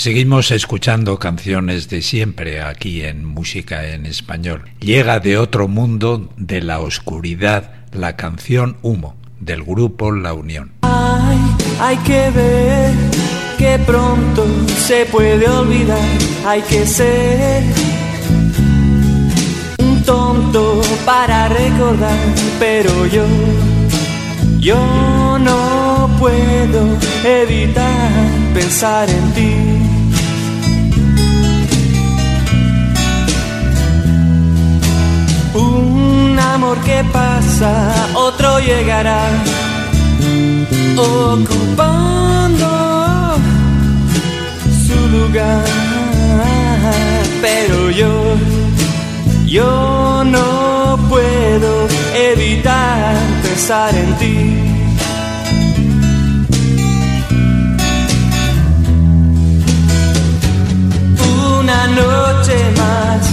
Seguimos escuchando canciones de siempre aquí en Música en Español. Llega de otro mundo, de la oscuridad, la canción Humo, del grupo La Unión. Hay, hay que ver que pronto se puede olvidar, hay que ser un tonto para recordar, pero yo, yo no puedo evitar pensar en ti. Un amor que pasa, otro llegará, ocupando su lugar. Pero yo, yo no puedo evitar pensar en ti. Una noche más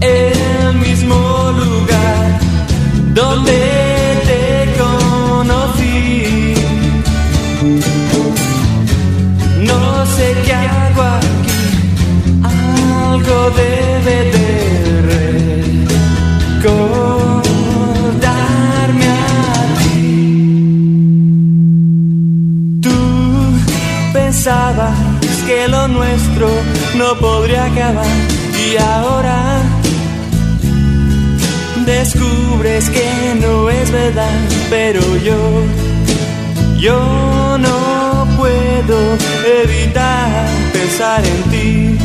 el mismo lugar donde te conocí. No sé qué hago aquí, algo debe de recordarme a ti. Tú pensabas que lo nuestro no podría acabar y ahora descubres que no es verdad, pero yo, yo no puedo evitar pensar en ti.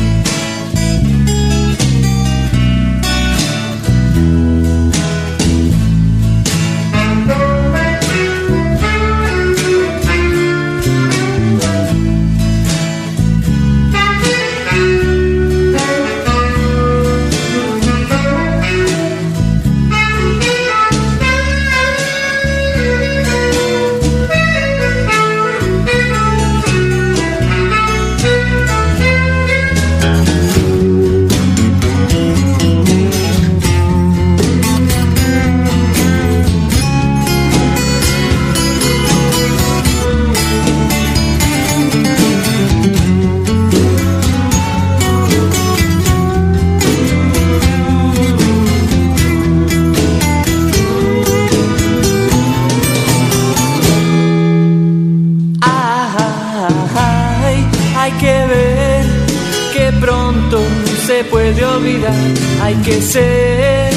Se puede olvidar, hay que ser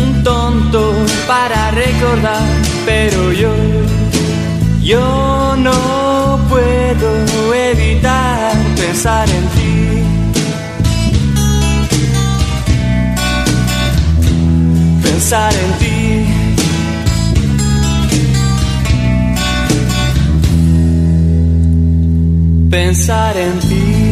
un tonto para recordar, pero yo, yo no puedo evitar pensar en ti. Pensar en ti. pensar en ti.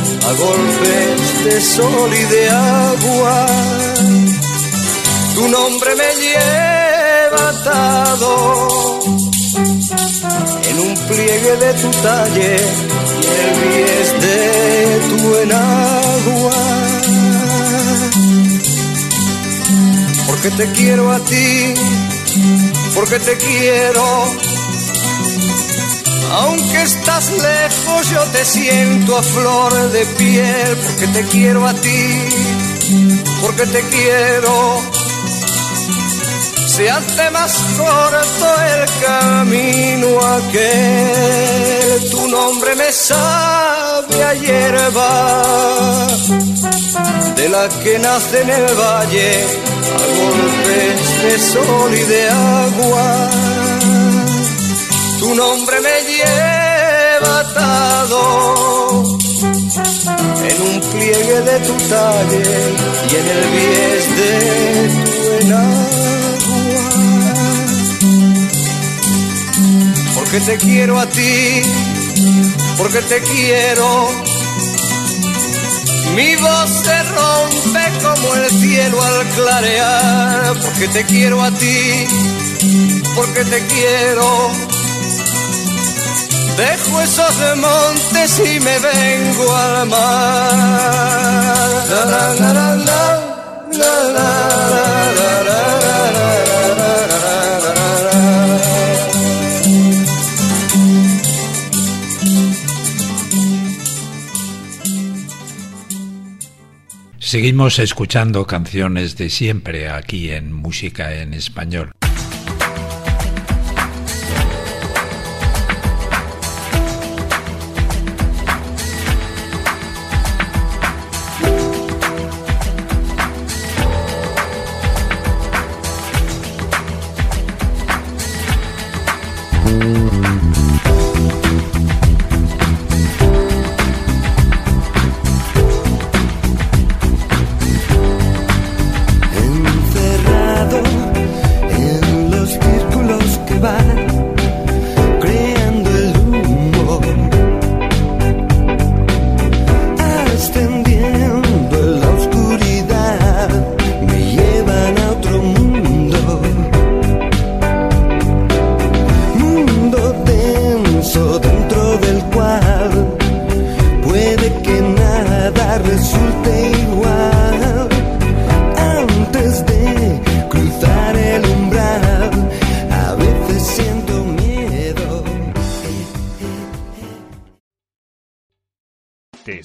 a golpes de sol y de agua. Tu nombre me lleva atado en un pliegue de tu talle y el bies de tu enagua. Porque te quiero a ti, porque te quiero. Aunque estás lejos, yo te siento a flor de piel, porque te quiero a ti, porque te quiero. Se hace más corto el camino aquel, tu nombre me sabe a hierba, de la que nace en el valle, a golpes de sol y de agua tu nombre me lleva atado en un pliegue de tu talle y en el bies de tu enagua. Porque te quiero a ti, porque te quiero. Mi voz se rompe como el cielo al clarear, porque te quiero a ti, porque te quiero Dejo esos montes y me vengo al mar. Seguimos escuchando canciones de siempre aquí en Música en Español.